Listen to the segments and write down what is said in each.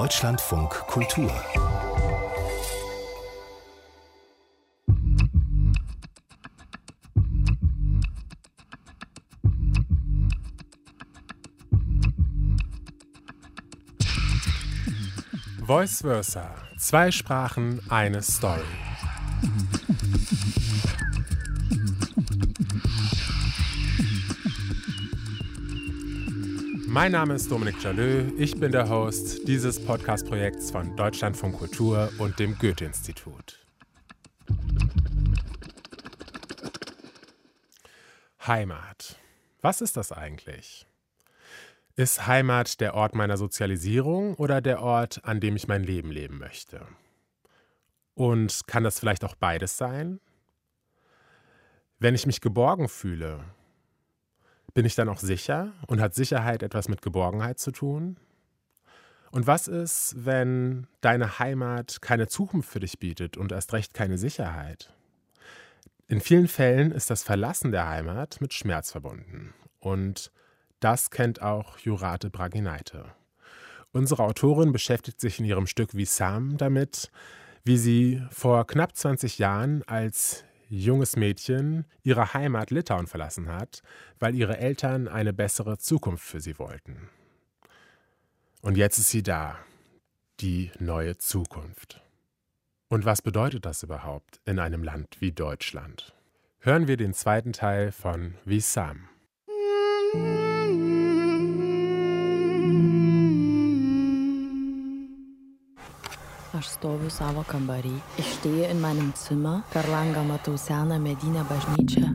Deutschlandfunk Kultur Voice Versa. Zwei Sprachen, eine Story. Mein Name ist Dominik Jalö, ich bin der Host dieses Podcast-Projekts von Deutschlandfunk Kultur und dem Goethe-Institut. Heimat. Was ist das eigentlich? Ist Heimat der Ort meiner Sozialisierung oder der Ort, an dem ich mein Leben leben möchte? Und kann das vielleicht auch beides sein? Wenn ich mich geborgen fühle, bin ich dann auch sicher und hat Sicherheit etwas mit Geborgenheit zu tun? Und was ist, wenn deine Heimat keine Zukunft für dich bietet und erst recht keine Sicherheit? In vielen Fällen ist das Verlassen der Heimat mit Schmerz verbunden. Und das kennt auch Jurate Braginaite. Unsere Autorin beschäftigt sich in ihrem Stück Sam damit, wie sie vor knapp 20 Jahren als junges Mädchen ihre Heimat Litauen verlassen hat, weil ihre Eltern eine bessere Zukunft für sie wollten. Und jetzt ist sie da, die neue Zukunft. Und was bedeutet das überhaupt in einem Land wie Deutschland? Hören wir den zweiten Teil von Visam. Aš stoviu savo kambarį. Ištėję in meinem Zimmer, per langą matau seną medinę bažnyčią.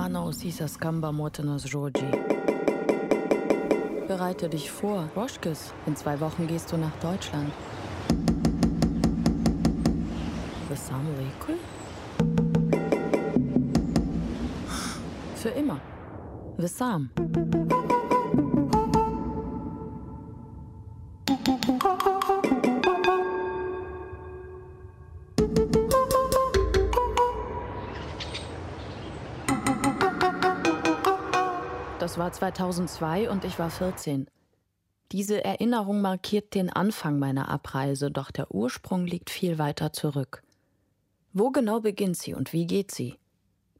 Mano ausyse skamba motinos žodžiai. Bereite dich vor, Roschkes. In zwei Wochen gehst du nach Deutschland. Visam laikui? Für immer. Visam. Das war 2002 und ich war 14. Diese Erinnerung markiert den Anfang meiner Abreise, doch der Ursprung liegt viel weiter zurück. Wo genau beginnt sie und wie geht sie?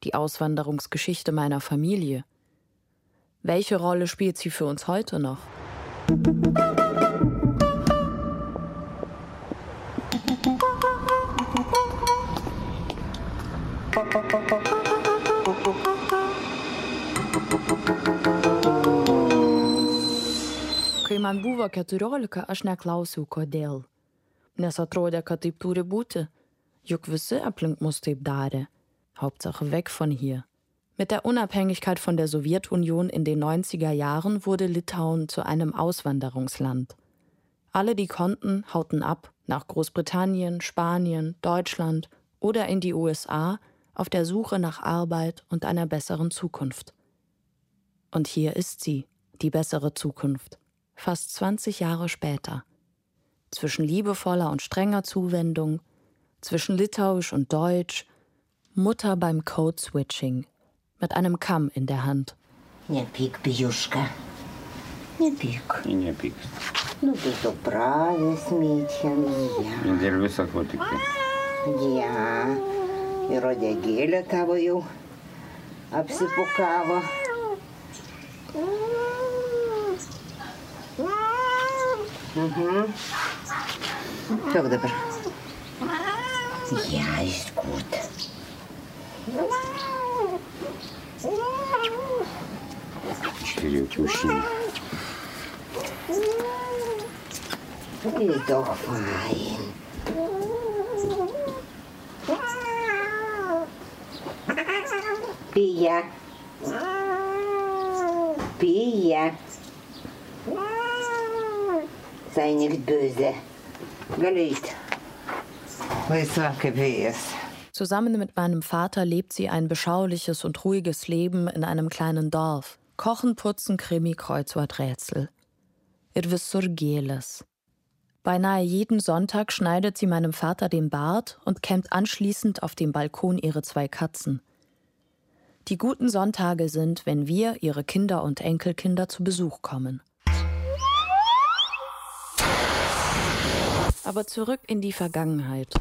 Die Auswanderungsgeschichte meiner Familie. Welche Rolle spielt sie für uns heute noch? Kai man buvo 14, aš neklausiau, kodėl. Nes atrodė, kad taip turi būti. Juk visi aplink mus taip darė. Hauptsache weg von hier. Mit der Unabhängigkeit von der Sowjetunion in den 90er Jahren wurde Litauen zu einem Auswanderungsland. Alle, die konnten, hauten ab nach Großbritannien, Spanien, Deutschland oder in die USA auf der Suche nach Arbeit und einer besseren Zukunft. Und hier ist sie, die bessere Zukunft fast 20 Jahre später. Zwischen liebevoller und strenger Zuwendung, zwischen Litauisch und Deutsch, Mutter beim Code-Switching, mit einem Kamm in der Hand. Nie pik, Bijuschka. Nie pik. Nie pik. Nu, bitte, braves Mädchen, ja. In der Wisse, Ja, ir odegėlė tavo jau apsipukavo. Угу. Çok добр. Я ist gut. Четыре эти мужчины. Ist doch fein. Pia. Pia. Sei nicht böse. Gelegt. Laisva kaip vėjas. Zusammen mit meinem Vater lebt sie ein beschauliches und ruhiges Leben in einem kleinen Dorf. Kochen, putzen, Krimi, Kreuzworträtsel. Ir visur gėlės. Beinahe jeden Sonntag schneidet sie meinem Vater den Bart und kämmt anschließend auf dem Balkon ihre zwei Katzen. Die guten Sonntage sind, wenn wir, ihre Kinder und Enkelkinder, zu Besuch kommen. Aber zurück in die Vergangenheit.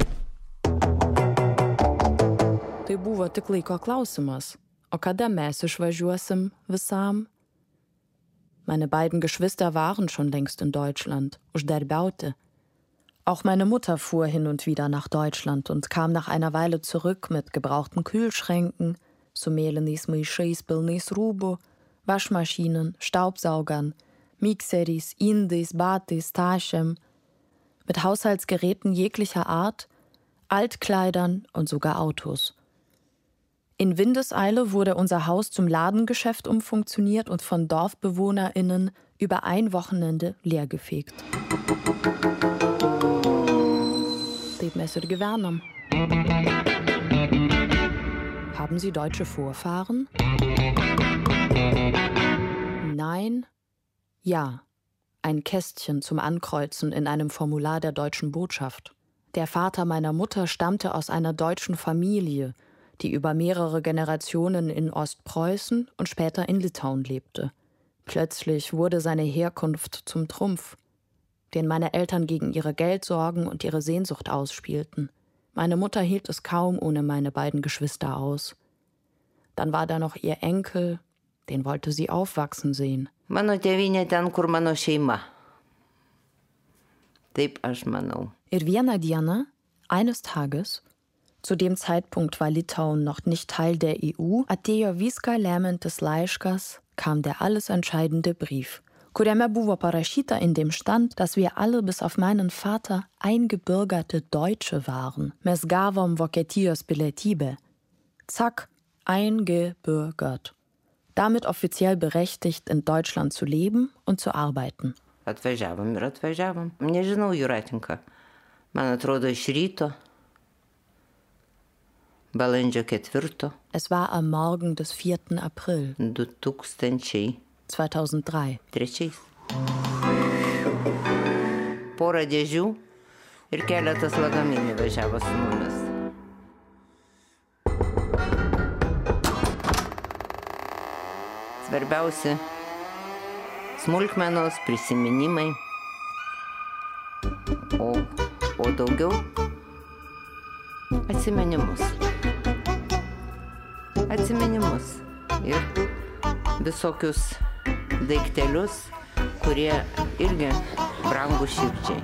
Tai buvo tik laiko klausimas. O kada mes išvažiuosim visam? Meine beiden Geschwister waren schon längst in Deutschland, uždarbiauti. Auch meine Mutter fuhr hin und wieder nach Deutschland und kam nach einer Weile zurück mit gebrauchten Kühlschränken, su mėlynais maišais pilnais rūbų, Waschmaschinen, Staubsaugern, Mixeris, Indais, Batais, Taschem, mit Haushaltsgeräten jeglicher Art, Altkleidern und sogar Autos. In Windeseile wurde unser Haus zum Ladengeschäft umfunktioniert und von DorfbewohnerInnen über ein Wochenende leergefegt. Haben Sie deutsche Vorfahren? Nein? Ja. Ein Kästchen zum Ankreuzen in einem Formular der deutschen Botschaft. Der Vater meiner Mutter stammte aus einer deutschen Familie, die über mehrere Generationen in Ostpreußen und später in Litauen lebte. Plötzlich wurde seine Herkunft zum Trumpf, den meine Eltern gegen ihre Geldsorgen und ihre Sehnsucht ausspielten. Meine Mutter hielt es kaum ohne meine beiden Geschwister aus. Dann war da noch ihr Enkel, den wollte sie aufwachsen sehen. Mano tėvynė ten, kur mano šeima. Taip aš manau. Ir vieną Dieną, eines Tages, zu dem Zeitpunkt war Litauen noch nicht Teil der EU, atėjo viską lemiantis laiškas, kam der alles entscheidende Brief, kuriame buvo parašyta in dem stand, dass wir alle bis auf meinen Vater eingebürgerte Deutsche waren. Mes gavom Vokietijos pilietybę. Zack, eingebürgert. Damit offiziell berechtigt, in Deutschland zu leben und zu arbeiten. Atvažiavom ir atvažiavom. Nežinau, Juratinka. Man atrodo, iš ryto. Balandžio ketvirto Es war am Morgen des 4. April 2003. 2003. Porą dėžių ir keletas lagaminų važiavo su mumis. Svarbiausi smulkmenos, prisiminimai. O, o daugiau atsiminimus. Atsiminimus ir visokius daiktelius, kurie irgi brangų širdžiai.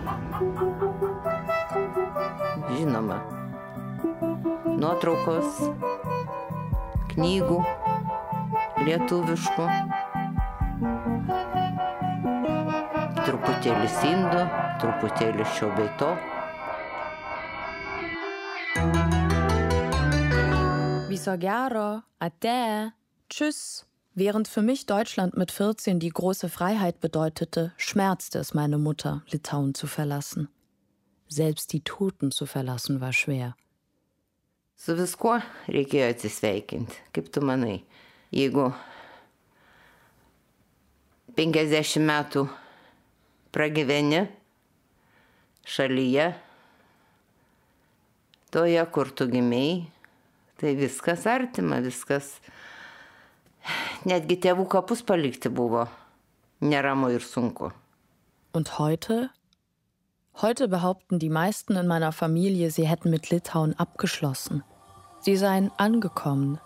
Žinoma, nuotraukos, knygų, lietuviškų, truputėlį indų, truputėlį šio bei to. Wieso gero, ade, tschüss. Während für mich Deutschland mit 14 die große Freiheit bedeutete, schmerzte es meine Mutter, Litauen zu verlassen. Selbst die Toten zu verlassen war schwer. Su viskuo reikėjo atsisveikinti. Kaip tu manai, jeigu 50 metų pragyveni šalyje, toje, kur tu gimiai, tai viskas artima, viskas. Netgi tėvų kapus palikti buvo neramu ir sunku. Und heute? Heute behaupten die meisten in meiner Familie, sie hätten mit Litauen abgeschlossen. Sie seien angekommen.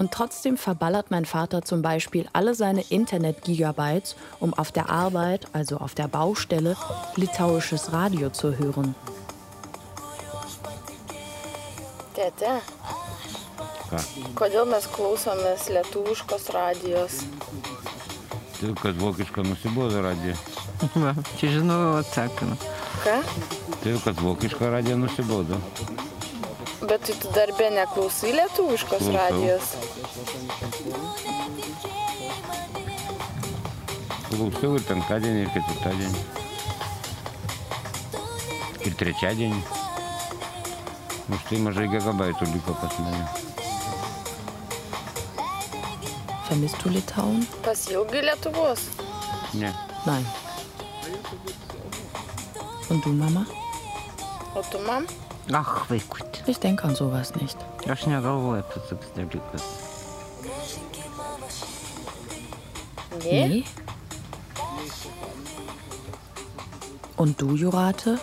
Und trotzdem verballert mein Vater zum Beispiel alle seine Internet-Gigabytes, um auf der Arbeit, also auf der Baustelle, litauisches Radio zu hören. Tėte, Ką? kodėl mes klausomės lietuviškos radijos? Tai kad vokiška nusibodo radija. Va, čia žinau atsakymą. Ką? Tai kad vokiška radija nusibodo. Bet tai tu darbė neklausai lietuviškos Klausau. radijos? Klausiau ir penktadienį, ir ketvirtadienį. Ir trečiadienį. Už tai mažai gigabaitų liko pas mane. Vermisst du Litauen? Pasilgai Lietuvos? Ne. Nein. Und du, Mama? O tu man? Ach, vaikutė. Ich denke an sowas nicht. Ne? Nee? Und du, Jurate?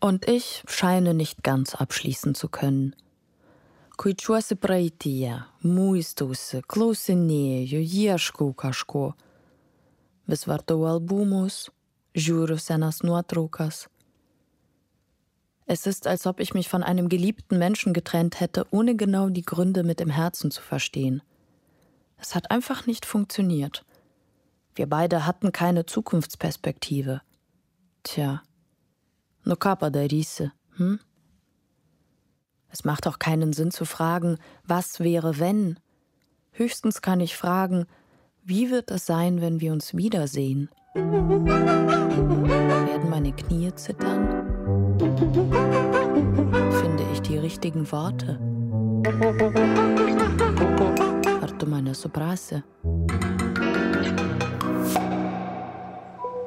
Und ich scheine nicht ganz abschließen zu können. Kuičiuosi praeityje, muistausi, klausinėju, ieškau kažko. Vis vartau albumus, žiūriu senas Nuotraukas. Es ist, als ob ich mich von einem geliebten Menschen getrennt hätte, ohne genau die Gründe mit dem Herzen zu verstehen. Es hat einfach nicht funktioniert. Wir beide hatten keine Zukunftsperspektive. Tja, no ką padarysi, hm? Es macht auch keinen Sinn zu fragen, was wäre wenn? Höchstens kann ich fragen, wie wird es sein, wenn wir uns wiedersehen? Werden meine Knie zittern? Finde ich die richtigen Worte? Ar tu mane?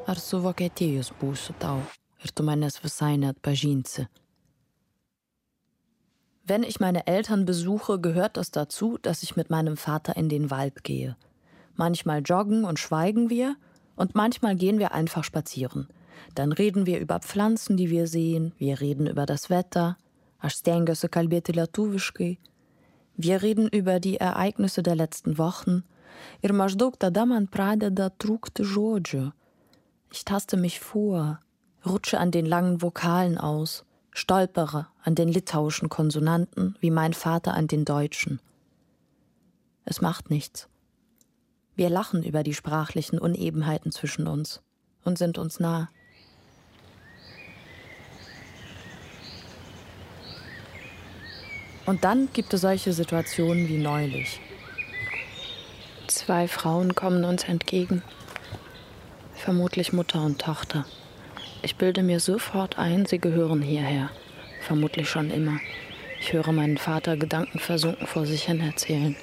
Ar su Vokietijos būsiu tau ir tu manęs visai net pažinsi? Wenn ich meine Eltern besuche, gehört es dazu, dass ich mit meinem Vater in den Wald gehe. Manchmal joggen und schweigen wir und manchmal gehen wir einfach spazieren. Dann reden wir über Pflanzen, die wir sehen, wir reden über das Wetter. Wir reden über die Ereignisse der letzten Wochen. Ich taste mich vor, rutsche an den langen Vokalen aus, stolpere an den litauischen Konsonanten wie mein Vater an den deutschen. Es macht nichts. Wir lachen über die sprachlichen Unebenheiten zwischen uns und sind uns nah. Und dann gibt es solche Situationen wie neulich. Zwei Frauen kommen uns entgegen. Vermutlich Mutter und Tochter. Ich bilde mir sofort ein, sie gehören hierher. Vermutlich schon immer. Ich höre meinen Vater gedankenversunken vor sich hin erzählen.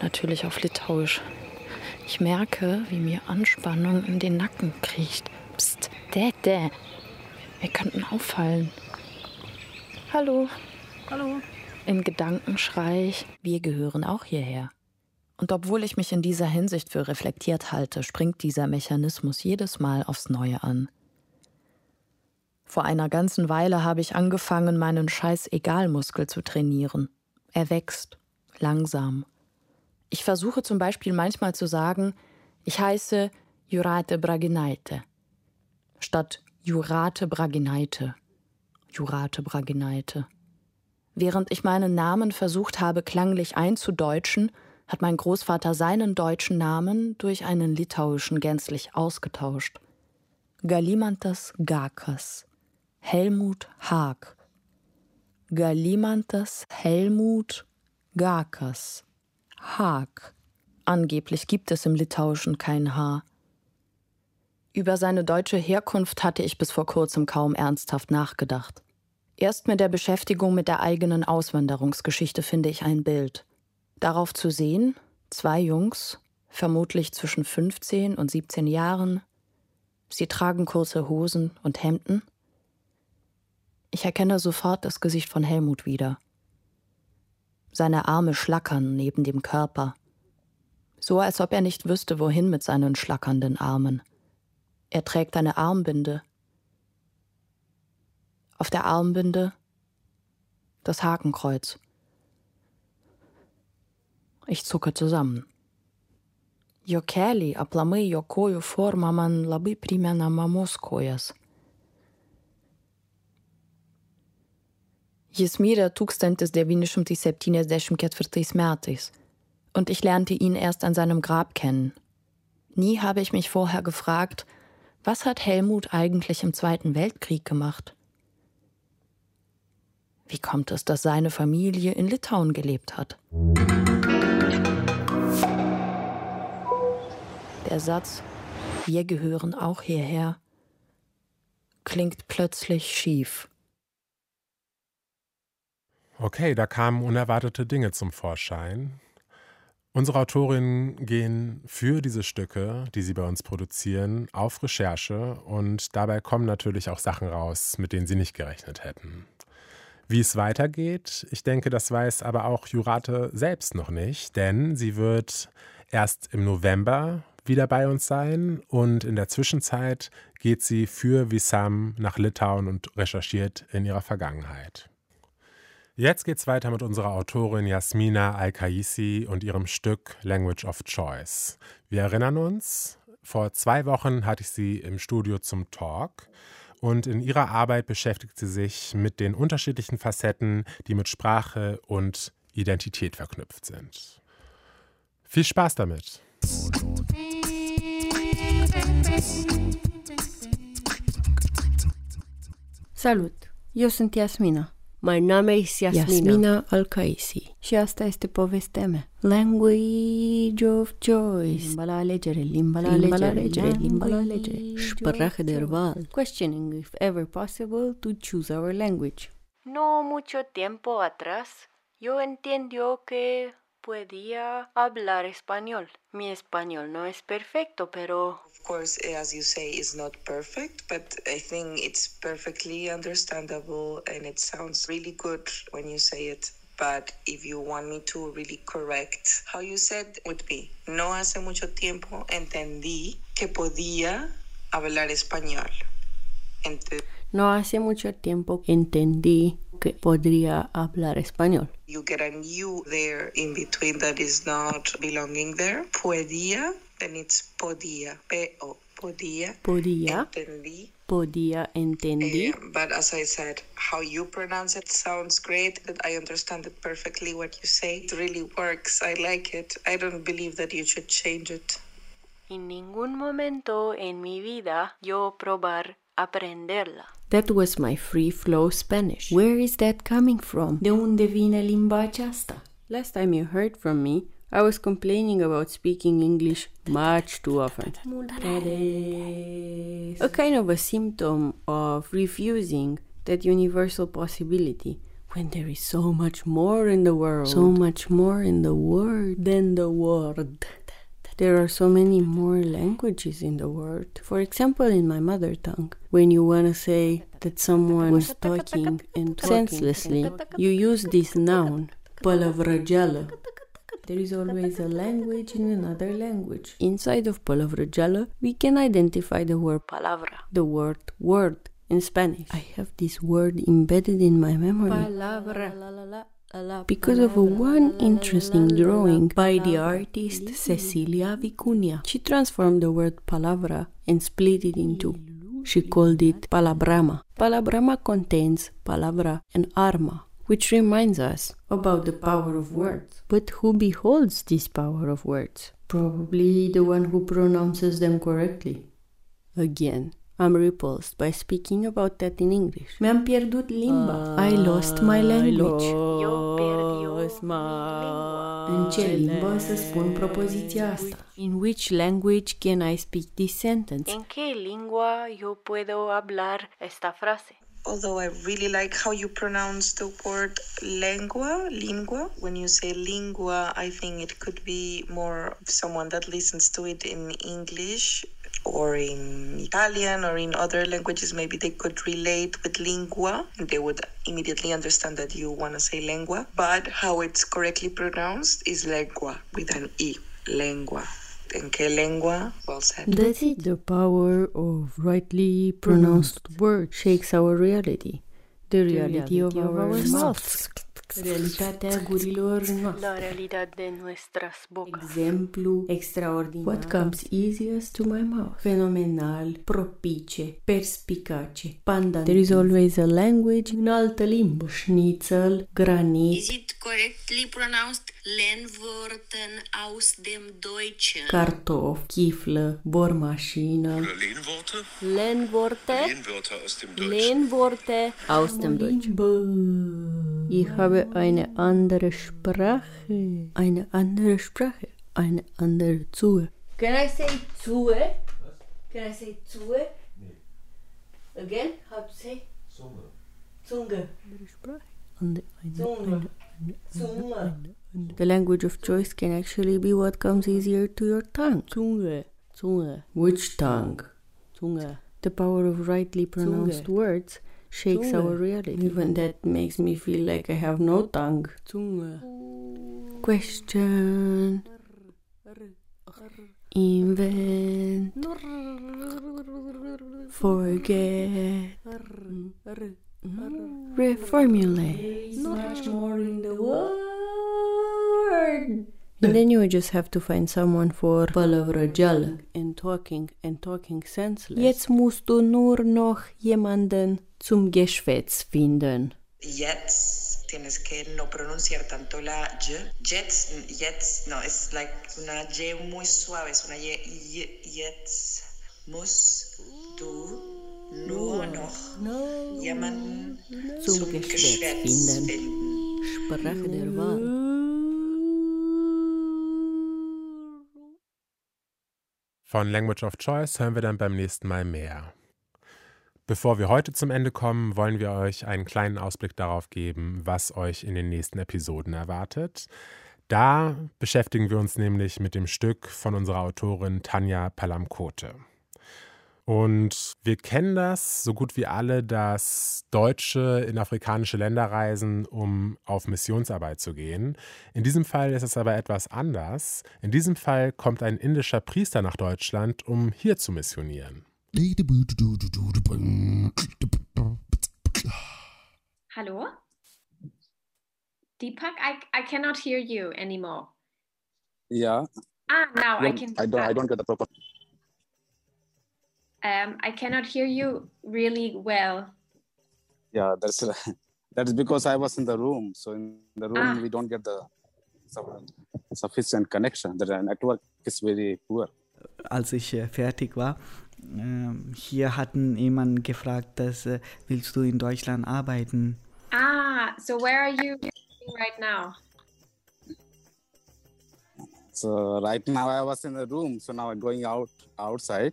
Natürlich auf Litauisch. Ich merke, wie mir Anspannung in den Nacken kriecht. Psst, Dädä. Wir könnten auffallen. Hallo. Hallo. In Gedanken schrei ich, wir gehören auch hierher. Und obwohl ich mich in dieser Hinsicht für reflektiert halte, springt dieser Mechanismus jedes Mal aufs Neue an. Vor einer ganzen Weile habe ich angefangen, meinen Scheiß-Egal-Muskel zu trainieren. Er wächst, langsam. Ich versuche zum Beispiel manchmal zu sagen, ich heiße Jurate Braginaite statt Jurate Braginaite. Jurate Braginaite. Während ich meinen Namen versucht habe, klanglich einzudeutschen, hat mein Großvater seinen deutschen Namen durch einen litauischen gänzlich ausgetauscht. Galimantas Gakas. Helmut Haag. Galimantas Helmut Gakas. Haag. Angeblich gibt es im Litauischen kein H. Über seine deutsche Herkunft hatte ich bis vor kurzem kaum ernsthaft nachgedacht. Erst mit der Beschäftigung mit der eigenen Auswanderungsgeschichte finde ich ein Bild. Darauf zu sehen, zwei Jungs, vermutlich zwischen 15 und 17 Jahren. Sie tragen kurze Hosen und Hemden. Ich erkenne sofort das Gesicht von Helmut wieder. Seine Arme schlackern neben dem Körper, so als ob er nicht wüsste, wohin mit seinen schlackernden Armen. Er trägt eine Armbinde, auf der Armbinde das Hakenkreuz. Ich zucke zusammen. Jo keliai aplamai jo forma man labai primena mamos kojas. Jis mirė 1974 metais und ich lernte ihn erst an seinem Grab kennen. Nie habe ich mich vorher gefragt, was hat Helmut eigentlich im Zweiten Weltkrieg gemacht? Wie kommt es, dass seine Familie in Litauen gelebt hat? Der Satz Wir gehören auch hierher klingt plötzlich schief. Okay, da kamen unerwartete Dinge zum Vorschein. Unsere Autorinnen gehen für diese Stücke, die sie bei uns produzieren, auf Recherche und dabei kommen natürlich auch Sachen raus, mit denen sie nicht gerechnet hätten. Wie es weitergeht, ich denke, das weiß aber auch Jurate selbst noch nicht, denn sie wird erst im November wieder bei uns sein und in der Zwischenzeit geht sie für Wissam nach Litauen und recherchiert in ihrer Vergangenheit. Jetzt geht's weiter mit unserer Autorin Jasmina Al-Kaisi und ihrem Stück Language of Choice. Wir erinnern uns, vor zwei Wochen hatte ich sie im Studio zum Talk und in ihrer Arbeit beschäftigt sie sich mit den unterschiedlichen Facetten, die mit Sprache und Identität verknüpft sind. Viel Spaß damit! Salut! Eu sunt Yasmina. My name is Yasmina. Yasmina Al-Kaisi. Și asta este povestea mea. Language of choice. Limba la alegere, limba la Limba la alegere, alegere, limba la language alegere. of Sprache der choice. Wahl. Questioning if ever possible to choose our language. No mucho tiempo atrás, yo entiendo que podía hablar español. Mi español no es perfecto, pero Of course, as you say, is not perfect, but I think it's perfectly understandable and it sounds really good when you say it. But if you want me to really correct how you said would be, no hace mucho tiempo entendí que podía hablar español. Ent- no hace mucho tiempo entendí que podría hablar español. you get an you there in between that is not belonging there. Podía, then it's podía. P-O, podía. Podía, Entendí. podía, entendí. Yeah, but as I said, how you pronounce it sounds great. That I understand it perfectly. What you say, it really works. I like it. I don't believe that you should change it. En ningún momento en mi vida yo probar aprenderla. That was my free flow Spanish. Where is that coming from? De unde vine limba aceasta? Last time you heard from me, I was complaining about speaking English much too often. A kind of a symptom of refusing that universal possibility when there is so much more in the world. So much more in the world than the word. There are so many more languages in the world. For example, in my mother tongue, when you want to say that someone is talking and talking senselessly, you use this noun, palavragela. There is always a language in another language. Inside of palavragela, we can identify the word palabra, the word word in Spanish. I have this word embedded in my memory. Palabra. Because of a one interesting drawing by the artist Cecilia Vicuña. She transformed the word palabra and split it into. She called it palabrama. Palabrama contains palabra and arma, which reminds us about the power of words. But who beholds this power of words? Probably the one who pronounces them correctly. Again, I'm repulsed by speaking about that in English. Mi-am pierdut limba. I lost my language. lost În ce limbă să spun propoziția asta? In which language can I speak this sentence? En qué lengua yo puedo hablar esta frase? Although I really like how you pronounce the word lengua, lingua. When you say lingua, I think it could be more someone that listens to it in English or in Italian or in other languages. Maybe they could relate with lingua and they would immediately understand that you want to say lengua. But how it's correctly pronounced is lengua with an E. Lengua. En qué lengua? Well said. That's it. The power of rightly pronounced words shakes our reality. The reality of our mouths. Realitatea gurilor noastre. La realidad de nuestras bocas. Exemplu extraordinar. What comes easiest to my mouth? Fenomenal, propice, perspicace, pandan. There is always a language în altă limbă. Schnitzel, granit, Is it correctly pronounced Lehnwörten aus dem Deutschen? cartof, chiflă, bormașină. Lehnworte? Lehnworte. Lehnwörter aus dem Deutschen. Lehnworte aus dem Deutschen. Ich habe eine andere Sprache. Eine andere Sprache. Eine andere Zunge. Can I say Zue? Can I say Zue? Again? How to say? Zunge. Zunge. Zunge. Zunge. The language of choice can actually be what comes easier to your tongue. Zunge. Zunge. Which tongue? Zunge. The power of rightly pronounced Zunge. words shakes Zunge. our reality. Even that makes me feel like I have no tongue. Zunge. Question. Invent. Forget. Reformulate. Much more in the world. And then you just have to find someone for Palavra and talking and talking senseless. Jetzt musst du nur noch jemanden zum Geschwätz finden. Jetzt tienes que no pronunciar tanto la y. Jetzt, jetzt, no, es like una y muy suave, es una y, y jetzt musst du nur noch jemanden Zum Geschwätz finden. Sprache der Wahl. Von Language of Choice hören wir dann beim nächsten Mal mehr. Bevor wir heute zum Ende kommen, wollen wir euch einen kleinen Ausblick darauf geben, was euch in den nächsten Episoden erwartet. Da beschäftigen wir uns nämlich mit dem Stück von unserer Autorin Tanja Palamkote. Und wir kennen das so gut wie alle, dass Deutsche in afrikanische Länder reisen, um auf Missionsarbeit zu gehen. In diesem Fall ist es aber etwas anders. In diesem Fall kommt ein indischer Priester nach Deutschland, um hier zu missionieren. Hello? Deepak, I, I cannot hear you anymore. Yeah. Ah, now I can. I don't. I don't get the proper. Um, I cannot hear you really well. Yeah, that's that's because I was in the room. So in the room Ah. we don't get the sufficient connection. The network is very poor. als ich äh, fertig war, ähm, hier hatten jemand gefragt, dass, äh, willst du in Deutschland arbeiten? Ah, so where are you right now? So right now I was in the room. So now I'm going out outside,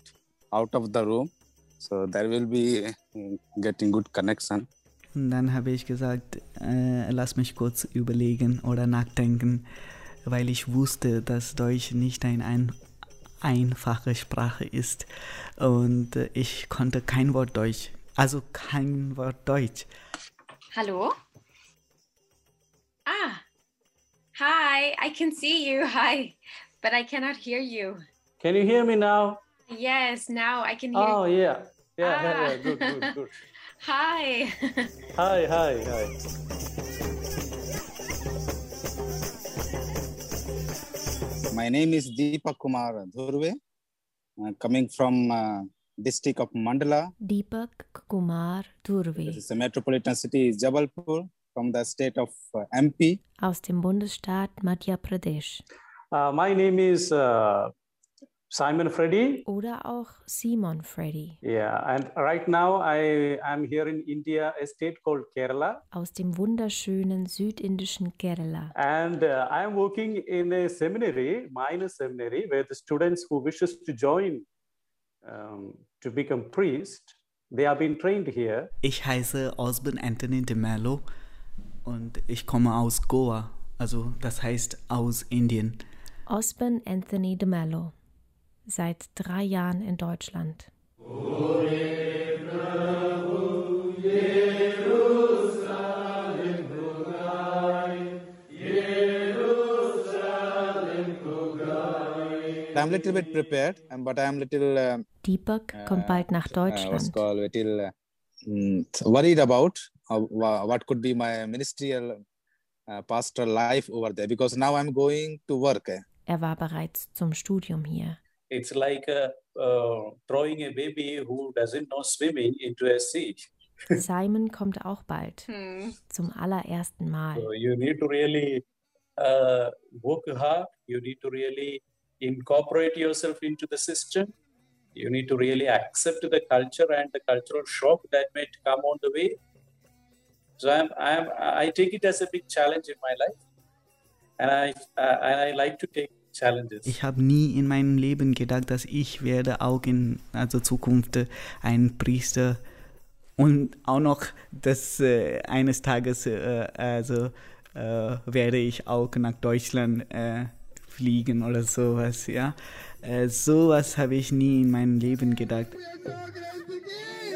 out of the room. So there will be mm, getting good connection. Und dann habe ich gesagt, äh, lass mich kurz überlegen oder nachdenken, weil ich wusste, dass Deutsch nicht ein, ein einfache Sprache ist. Und äh, ich konnte kein Wort Deutsch, also kein Wort Deutsch. Hello? Ah, hi, I can see you. Hi, but I cannot hear you. Can you hear me now? Yes, now I can hear Oh you. yeah, yeah, yeah, Ah. yeah. Good, good, good. Hi. Hi, hi, hi. My name is Deepak Kumar Dhurve, uh, coming from uh, district of Mandala. Deepak Kumar Durve This is the metropolitan city is Jabalpur from the state of uh, MP. aus dem Bundesstaat Madhya Pradesh Uh, my name is uh, Simon Freddy. oder auch Simon Freddy Yeah, and right now I am here in India, a state called Kerala, aus dem wunderschönen südindischen Kerala. and uh, I am working in a seminary, minor seminary, where the students who wishes to join um, to become priest, they are being trained here. Ich heiße Osborne Anthony de Mello und ich komme aus Goa, also das heißt aus Indien. Osborne Anthony de Mello, seit drei Jahren in Deutschland. I'm little bit prepared, but I'm little Deepak kommt bald nach uh, Deutschland. little uh, worried about uh, wha- what could be my ministerial uh, pastoral life over there because now I'm going to work. eh. Er war bereits zum Studium hier. It's like uh, uh, throwing a baby who doesn't know swimming into a sea. Simon kommt auch bald. Zum allerersten Mal. So you need to really uh, work hard. You need to really incorporate yourself into the system. You need to really accept the culture and the cultural shock that may come on the way. So I'm, I'm, I take it as a big challenge in my life, and I, uh, and I like to take challenges. Ich habe nie in meinem Leben gedacht, dass ich werde auch in also Zukunft ein Priester und auch noch, dass äh, eines Tages äh, also äh, werde ich auch nach Deutschland äh, fliegen oder sowas, ja. Äh, sowas habe ich nie in meinem Leben gedacht.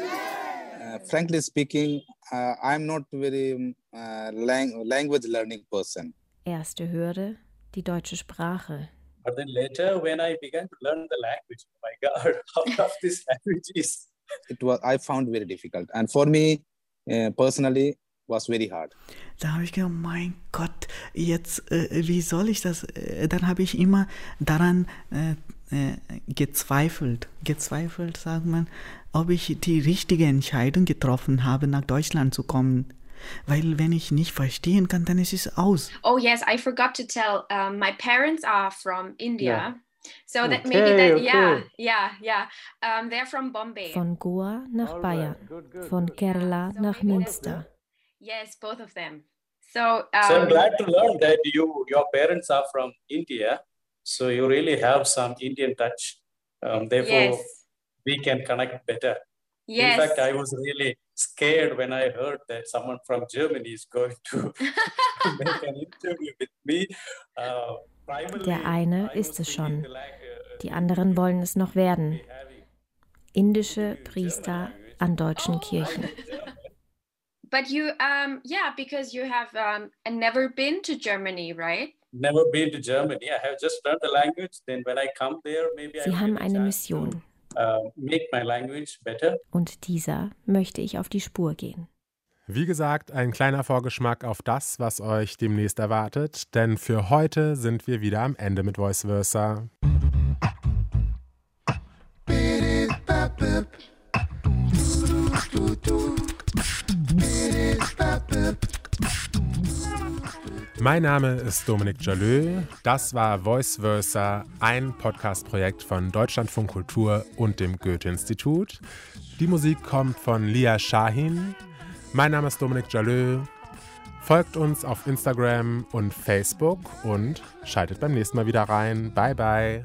Uh, frankly speaking, uh, I'm not very uh, lang- language learning person. Erste Hürde, die deutsche Sprache. But then later, when I began to learn the language, oh my God, how tough this language is. It was I found very difficult, and for me uh, personally was very hard. Da habe ich gedacht, mein Gott, jetzt, äh, wie soll ich das? Äh, dann habe ich immer daran äh, äh, gezweifelt, gezweifelt, sagt man, ob ich die richtige Entscheidung getroffen habe, nach Deutschland zu kommen. Weil wenn ich nicht verstehen kann, dann ist es aus. Oh yes, I forgot to tell. Um, my parents are from India. Yeah. So that Okay, maybe that okay. yeah yeah yeah um, they're from Bombay. Von Goa nach Bayern, von Kerala nach Münster. yes, both of them. So um, so I'm glad to learn that you your parents are from India, so you really have some Indian touch. Um, therefore, Yes. we can connect better. Yes. In fact, I was really scared when I heard that someone from Germany is going to make an interview with me. Uh, Der eine ist es schon. Die anderen wollen es noch werden. Indische Priester an deutschen Kirchen. But you um yeah because you have um never been to Germany, right? never been to Germany. I have just learned the language. Then when I come there, maybe I Sie haben eine Mission make my language better. und dieser möchte ich auf die Spur gehen. Wie gesagt, ein kleiner Vorgeschmack auf das, was euch demnächst erwartet, denn für heute sind wir wieder am Ende mit Voice Versa. Mein Name ist Dominik Jalö. Das war Voice Versa, ein Podcast-Projekt von Deutschlandfunk Kultur und dem Goethe-Institut. Die Musik kommt von Lia Shahin. Mein Name ist Dominik Jalö. Folgt uns auf Instagram und Facebook und schaltet beim nächsten Mal wieder rein. Bye, bye.